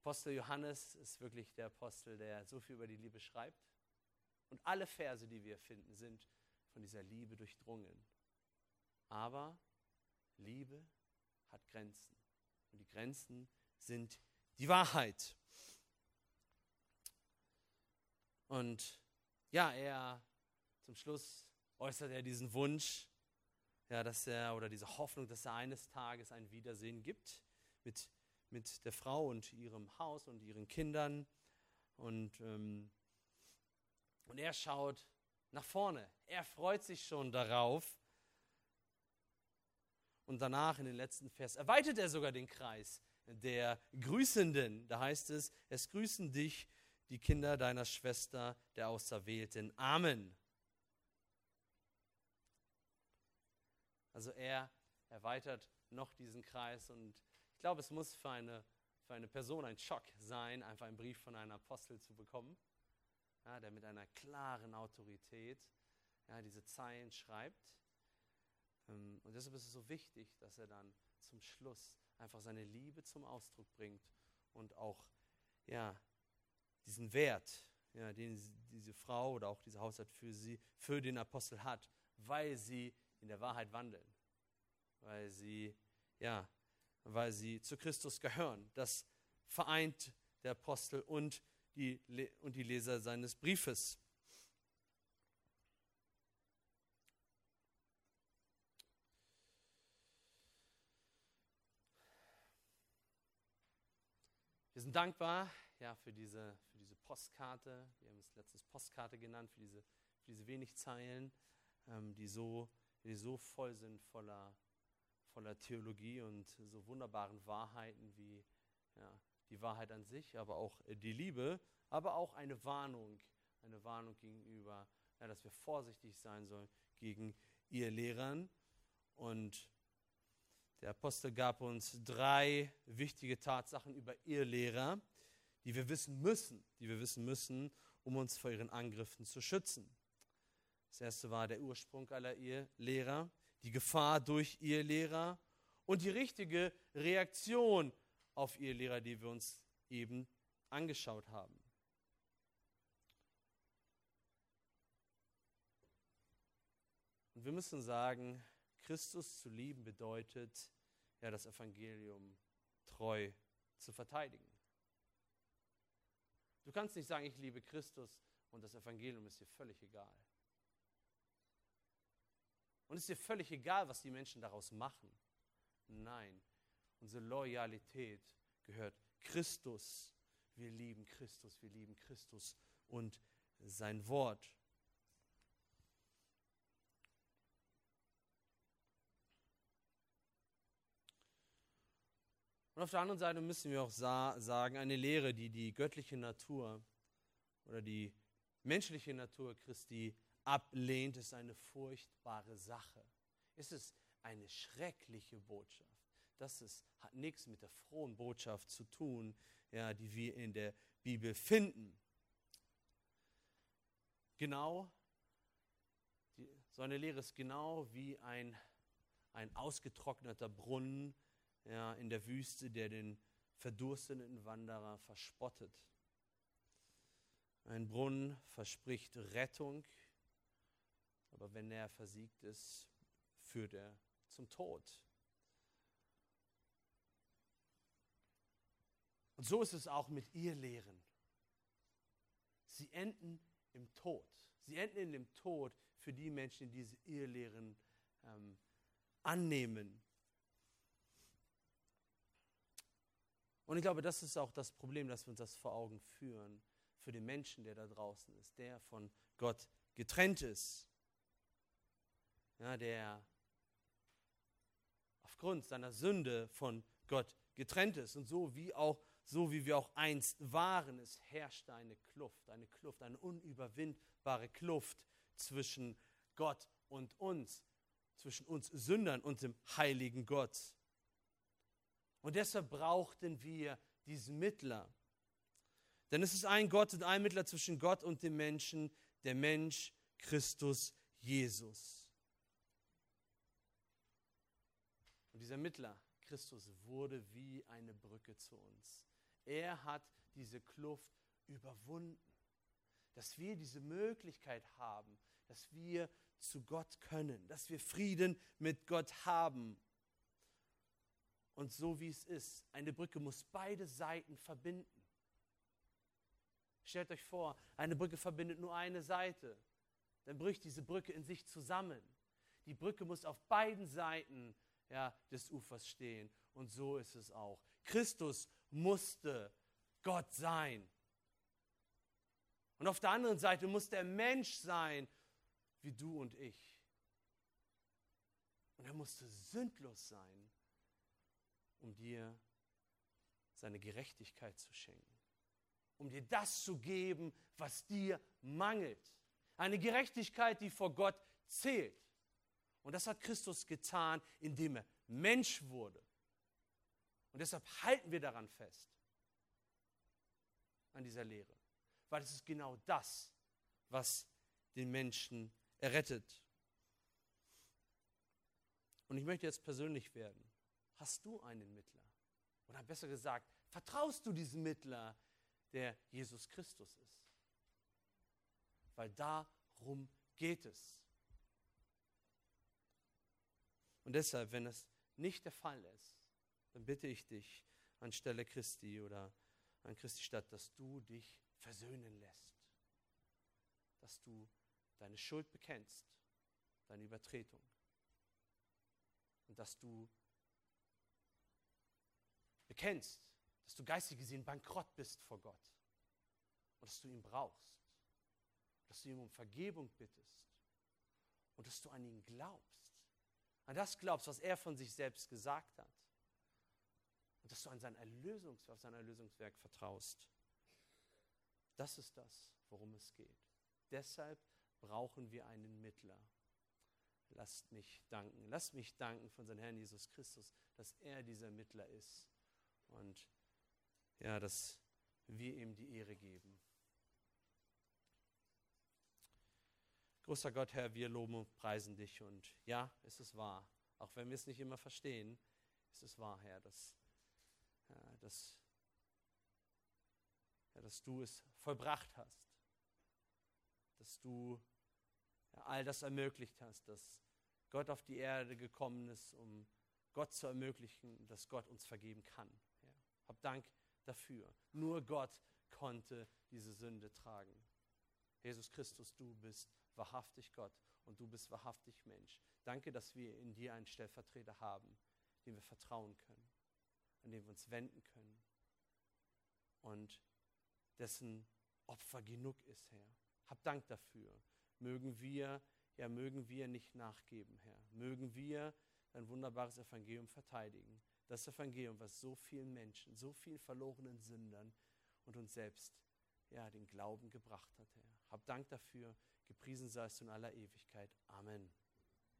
Apostel Johannes ist wirklich der Apostel, der so viel über die Liebe schreibt. Und alle Verse, die wir finden, sind von dieser Liebe durchdrungen. Aber Liebe hat Grenzen. Und die Grenzen sind die Wahrheit. Und ja, er zum Schluss äußert er diesen Wunsch, ja, dass er oder diese Hoffnung, dass er eines Tages ein Wiedersehen gibt mit, mit der Frau und ihrem Haus und ihren Kindern. Und, ähm, und er schaut nach vorne. Er freut sich schon darauf. Und danach in den letzten Vers erweitert er sogar den Kreis der Grüßenden. Da heißt es, es grüßen dich die Kinder deiner Schwester, der Auserwählten. Amen. Also er erweitert noch diesen Kreis und ich glaube, es muss für eine, für eine Person ein Schock sein, einfach einen Brief von einem Apostel zu bekommen, ja, der mit einer klaren Autorität ja, diese Zeilen schreibt. Ähm, und deshalb ist es so wichtig, dass er dann zum Schluss einfach seine Liebe zum Ausdruck bringt und auch ja, diesen Wert, ja, den diese Frau oder auch dieser Haushalt für sie, für den Apostel hat, weil sie in der Wahrheit wandeln, weil sie, ja, weil sie zu Christus gehören. Das vereint der Apostel und die, und die Leser seines Briefes. Wir sind dankbar ja, für, diese, für diese Postkarte. Wir haben es letztens Postkarte genannt, für diese, für diese wenig Zeilen, ähm, die so die so voll sind voller, voller Theologie und so wunderbaren Wahrheiten wie ja, die Wahrheit an sich, aber auch äh, die Liebe, aber auch eine Warnung, eine Warnung gegenüber, ja, dass wir vorsichtig sein sollen gegen ihr Lehrern. Und der Apostel gab uns drei wichtige Tatsachen über ihr Lehrer, die wir wissen müssen, die wir wissen müssen, um uns vor ihren Angriffen zu schützen. Das erste war der Ursprung aller Ehelehrer, die Gefahr durch Ehelehrer und die richtige Reaktion auf Ehelehrer, die wir uns eben angeschaut haben. Und wir müssen sagen, Christus zu lieben bedeutet, ja, das Evangelium treu zu verteidigen. Du kannst nicht sagen, ich liebe Christus und das Evangelium ist dir völlig egal. Und es ist dir völlig egal, was die Menschen daraus machen. Nein, unsere Loyalität gehört Christus. Wir lieben Christus, wir lieben Christus und sein Wort. Und auf der anderen Seite müssen wir auch sagen, eine Lehre, die die göttliche Natur oder die menschliche Natur Christi ablehnt, ist eine furchtbare Sache. Es ist eine schreckliche Botschaft. Das ist, hat nichts mit der frohen Botschaft zu tun, ja, die wir in der Bibel finden. Genau, die, so eine Lehre ist genau wie ein, ein ausgetrockneter Brunnen ja, in der Wüste, der den verdurstenden Wanderer verspottet. Ein Brunnen verspricht Rettung, aber wenn er versiegt ist, führt er zum Tod. Und so ist es auch mit ihr Lehren. Sie enden im Tod. Sie enden in dem Tod für die Menschen, die diese Irrlehren ähm, annehmen. Und ich glaube, das ist auch das Problem, dass wir uns das vor Augen führen. für den Menschen, der da draußen ist, der von Gott getrennt ist. Ja, der aufgrund seiner Sünde von Gott getrennt ist. Und so wie auch so wie wir auch einst waren, es herrschte eine Kluft, eine Kluft, eine unüberwindbare Kluft zwischen Gott und uns, zwischen uns Sündern und dem heiligen Gott. Und deshalb brauchten wir diesen Mittler. Denn es ist ein Gott und ein Mittler zwischen Gott und dem Menschen, der Mensch Christus Jesus. Und dieser Mittler, Christus, wurde wie eine Brücke zu uns. Er hat diese Kluft überwunden, dass wir diese Möglichkeit haben, dass wir zu Gott können, dass wir Frieden mit Gott haben. Und so wie es ist, eine Brücke muss beide Seiten verbinden. Stellt euch vor, eine Brücke verbindet nur eine Seite. Dann bricht diese Brücke in sich zusammen. Die Brücke muss auf beiden Seiten ja, des Ufers stehen. Und so ist es auch. Christus musste Gott sein. Und auf der anderen Seite muss der Mensch sein, wie du und ich. Und er musste sündlos sein, um dir seine Gerechtigkeit zu schenken um dir das zu geben, was dir mangelt. Eine Gerechtigkeit, die vor Gott zählt. Und das hat Christus getan, indem er Mensch wurde. Und deshalb halten wir daran fest, an dieser Lehre. Weil es ist genau das, was den Menschen errettet. Und ich möchte jetzt persönlich werden. Hast du einen Mittler? Oder besser gesagt, vertraust du diesem Mittler, der Jesus Christus ist. Weil darum geht es. Und deshalb, wenn es nicht der Fall ist, dann bitte ich dich anstelle Christi oder an Christi statt, dass du dich versöhnen lässt. Dass du deine Schuld bekennst, deine Übertretung. Und dass du bekennst, dass du geistig gesehen bankrott bist vor Gott und dass du ihn brauchst, dass du ihm um Vergebung bittest und dass du an ihn glaubst, an das glaubst, was er von sich selbst gesagt hat und dass du an sein Erlösungswerk, sein Erlösungswerk vertraust. Das ist das, worum es geht. Deshalb brauchen wir einen Mittler. Lasst mich danken. Lasst mich danken von unserem Herrn Jesus Christus, dass er dieser Mittler ist. Und ja, dass wir ihm die Ehre geben. Großer Gott, Herr, wir loben und preisen dich und ja, es ist wahr. Auch wenn wir es nicht immer verstehen, ist es wahr, Herr, dass, ja, dass, ja, dass du es vollbracht hast. Dass du ja, all das ermöglicht hast, dass Gott auf die Erde gekommen ist, um Gott zu ermöglichen, dass Gott uns vergeben kann. Ja. Hab Dank dafür. Nur Gott konnte diese Sünde tragen. Jesus Christus, du bist wahrhaftig Gott und du bist wahrhaftig Mensch. Danke, dass wir in dir einen Stellvertreter haben, dem wir vertrauen können, an dem wir uns wenden können und dessen Opfer genug ist, Herr. Hab Dank dafür. Mögen wir, ja, mögen wir nicht nachgeben, Herr. Mögen wir dein wunderbares Evangelium verteidigen. Das Evangelium, was so vielen Menschen, so vielen verlorenen Sündern und uns selbst ja, den Glauben gebracht hat, Herr. Hab Dank dafür. Gepriesen seist du in aller Ewigkeit. Amen.